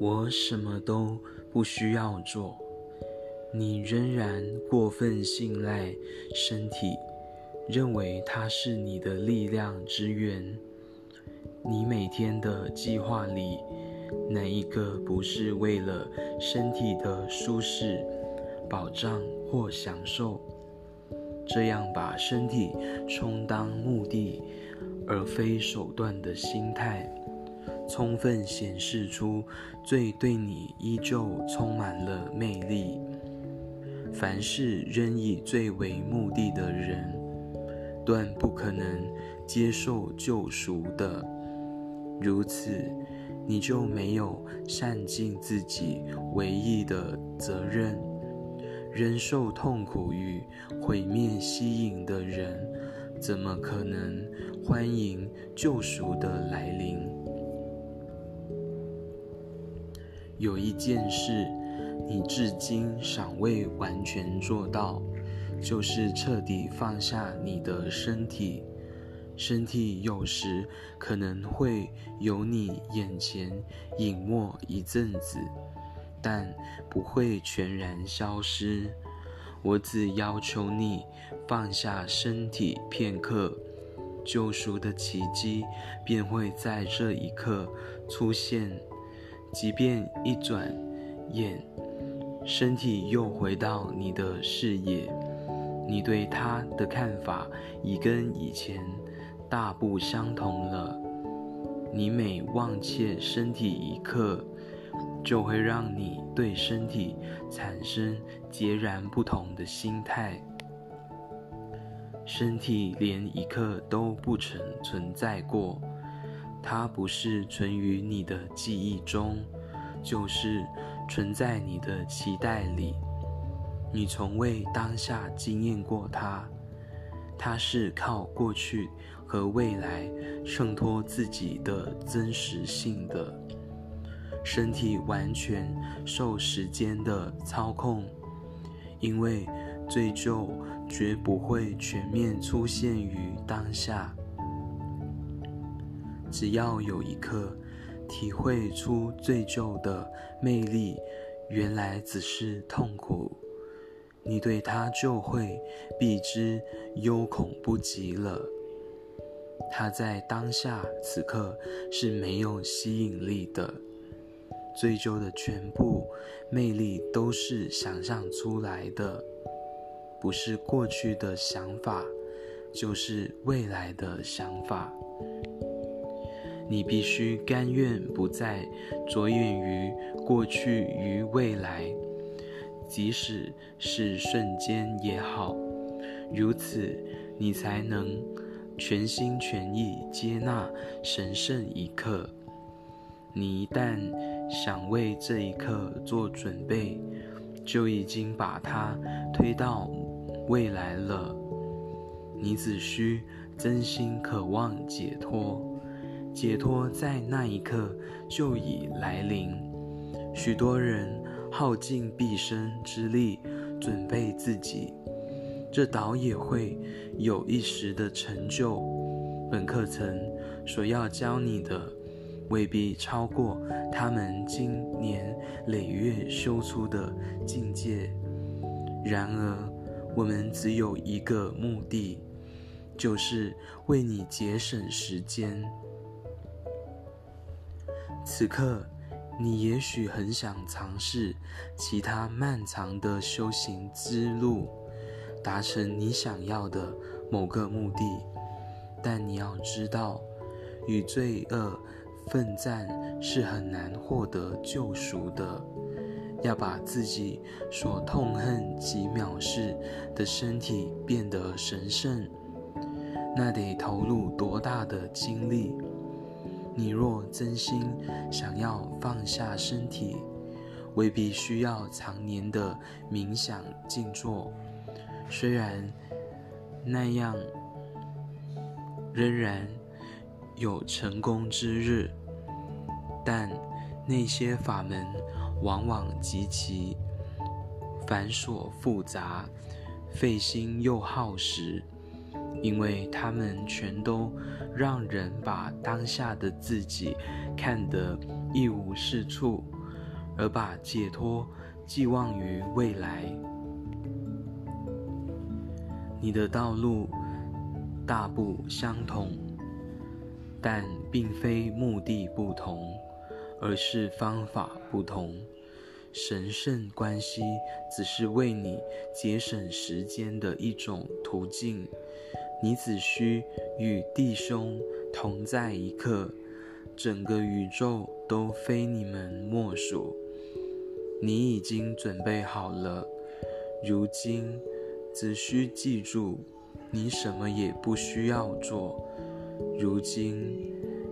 我什么都不需要做，你仍然过分信赖身体，认为它是你的力量之源。你每天的计划里，哪一个不是为了身体的舒适、保障或享受？这样把身体充当目的而非手段的心态，充分显示出最对你依旧充满了魅力。凡是仍以罪为目的的人，断不可能接受救赎的。如此，你就没有善尽自己唯一的责任。忍受痛苦与毁灭吸引的人，怎么可能欢迎救赎的来临？有一件事，你至今尚未完全做到，就是彻底放下你的身体。身体有时可能会由你眼前隐没一阵子。但不会全然消失。我只要求你放下身体片刻，救赎的奇迹便会在这一刻出现。即便一转眼，身体又回到你的视野，你对他的看法已跟以前大不相同了。你每忘却身体一刻。就会让你对身体产生截然不同的心态。身体连一刻都不曾存在过，它不是存于你的记忆中，就是存在你的期待里。你从未当下经验过它，它是靠过去和未来衬托自己的真实性的。身体完全受时间的操控，因为罪疚绝不会全面出现于当下。只要有一刻体会出醉酒的魅力，原来只是痛苦，你对它就会避之忧恐不及了。它在当下此刻是没有吸引力的。醉酒的全部魅力都是想象出来的，不是过去的想法，就是未来的想法。你必须甘愿不再着眼于过去与未来，即使是瞬间也好，如此你才能全心全意接纳神圣一刻。你一旦想为这一刻做准备，就已经把它推到未来了。你只需真心渴望解脱，解脱在那一刻就已来临。许多人耗尽毕生之力准备自己，这倒也会有一时的成就。本课程所要教你的。未必超过他们经年累月修出的境界。然而，我们只有一个目的，就是为你节省时间。此刻，你也许很想尝试其他漫长的修行之路，达成你想要的某个目的。但你要知道，与罪恶。奋战是很难获得救赎的。要把自己所痛恨及藐视的身体变得神圣，那得投入多大的精力？你若真心想要放下身体，未必需要常年的冥想静坐。虽然那样，仍然。有成功之日，但那些法门往往极其繁琐复杂、费心又耗时，因为他们全都让人把当下的自己看得一无是处，而把解脱寄望于未来。你的道路大不相同，但并非目的不同，而是方法不同。神圣关系只是为你节省时间的一种途径。你只需与弟兄同在一刻，整个宇宙都非你们莫属。你已经准备好了，如今。只需记住，你什么也不需要做。如今，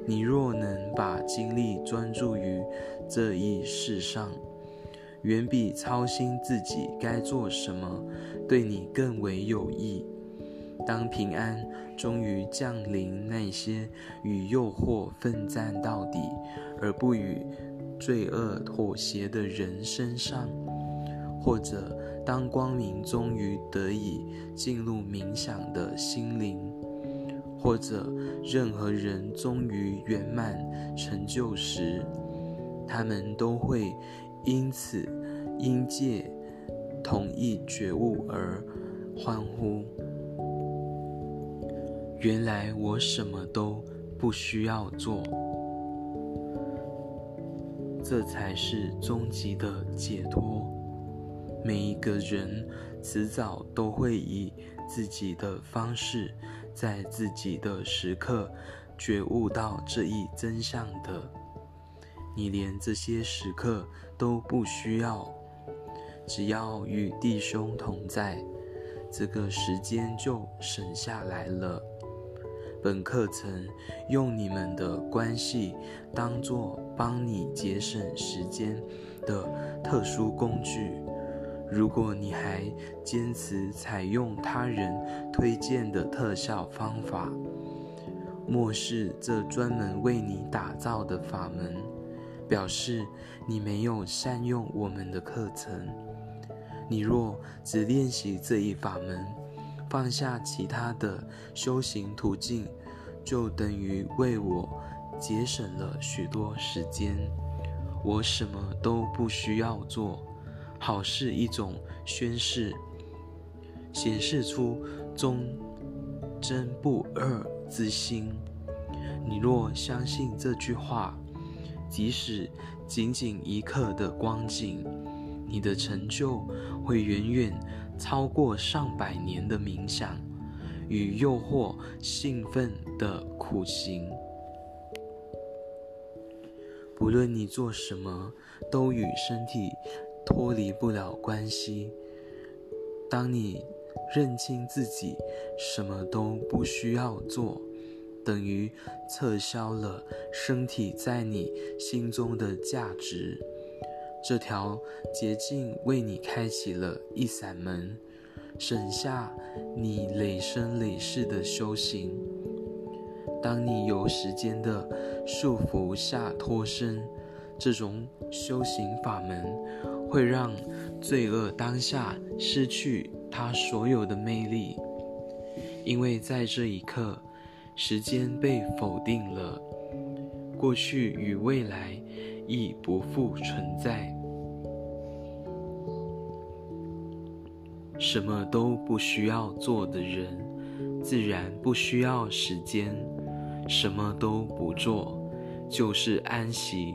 你若能把精力专注于这一世上，远比操心自己该做什么对你更为有益。当平安终于降临那些与诱惑奋战到底而不与罪恶妥协的人身上，或者。当光明终于得以进入冥想的心灵，或者任何人终于圆满成就时，他们都会因此因借同一觉悟而欢呼。原来我什么都不需要做，这才是终极的解脱。每一个人迟早都会以自己的方式，在自己的时刻觉悟到这一真相的。你连这些时刻都不需要，只要与弟兄同在，这个时间就省下来了。本课程用你们的关系当做帮你节省时间的特殊工具。如果你还坚持采用他人推荐的特效方法，漠视这专门为你打造的法门，表示你没有善用我们的课程。你若只练习这一法门，放下其他的修行途径，就等于为我节省了许多时间。我什么都不需要做。好是一种宣誓，显示出忠贞不二之心。你若相信这句话，即使仅仅一刻的光景，你的成就会远远超过上百年的冥想与诱惑兴奋的苦行。不论你做什么，都与身体。脱离不了关系。当你认清自己什么都不需要做，等于撤销了身体在你心中的价值。这条捷径为你开启了一扇门，省下你累生累世的修行。当你有时间的束缚下脱身，这种修行法门。会让罪恶当下失去它所有的魅力，因为在这一刻，时间被否定了，过去与未来亦不复存在。什么都不需要做的人，自然不需要时间；什么都不做，就是安息。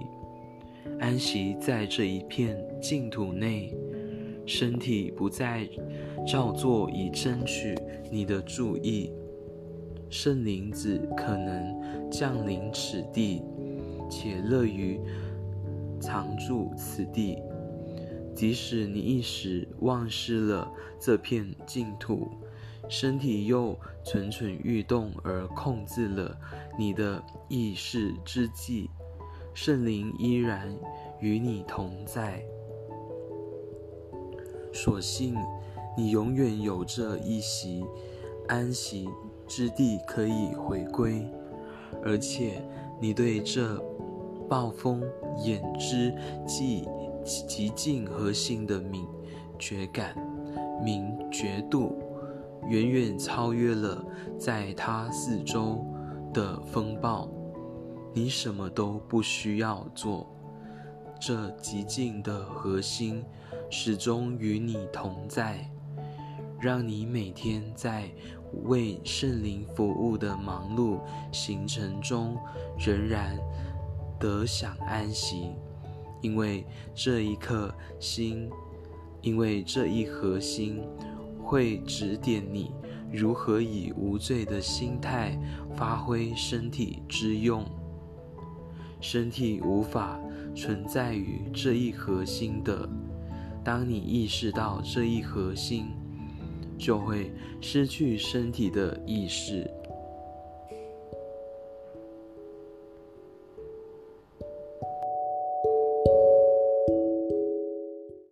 安息在这一片净土内，身体不再照做以争取你的注意。圣灵子可能降临此地，且乐于常住此地。即使你一时忘失了这片净土，身体又蠢蠢欲动而控制了你的意识之际。圣灵依然与你同在，所幸你永远有着一席安息之地可以回归，而且你对这暴风眼之际极尽核心的敏觉感、明觉度，远远超越了在它四周的风暴。你什么都不需要做，这极静的核心始终与你同在，让你每天在为圣灵服务的忙碌行程中仍然得享安息，因为这一刻心，因为这一核心会指点你如何以无罪的心态发挥身体之用。身体无法。存在于这一核心的，当你意识到这一核心，就会失去身体的意识，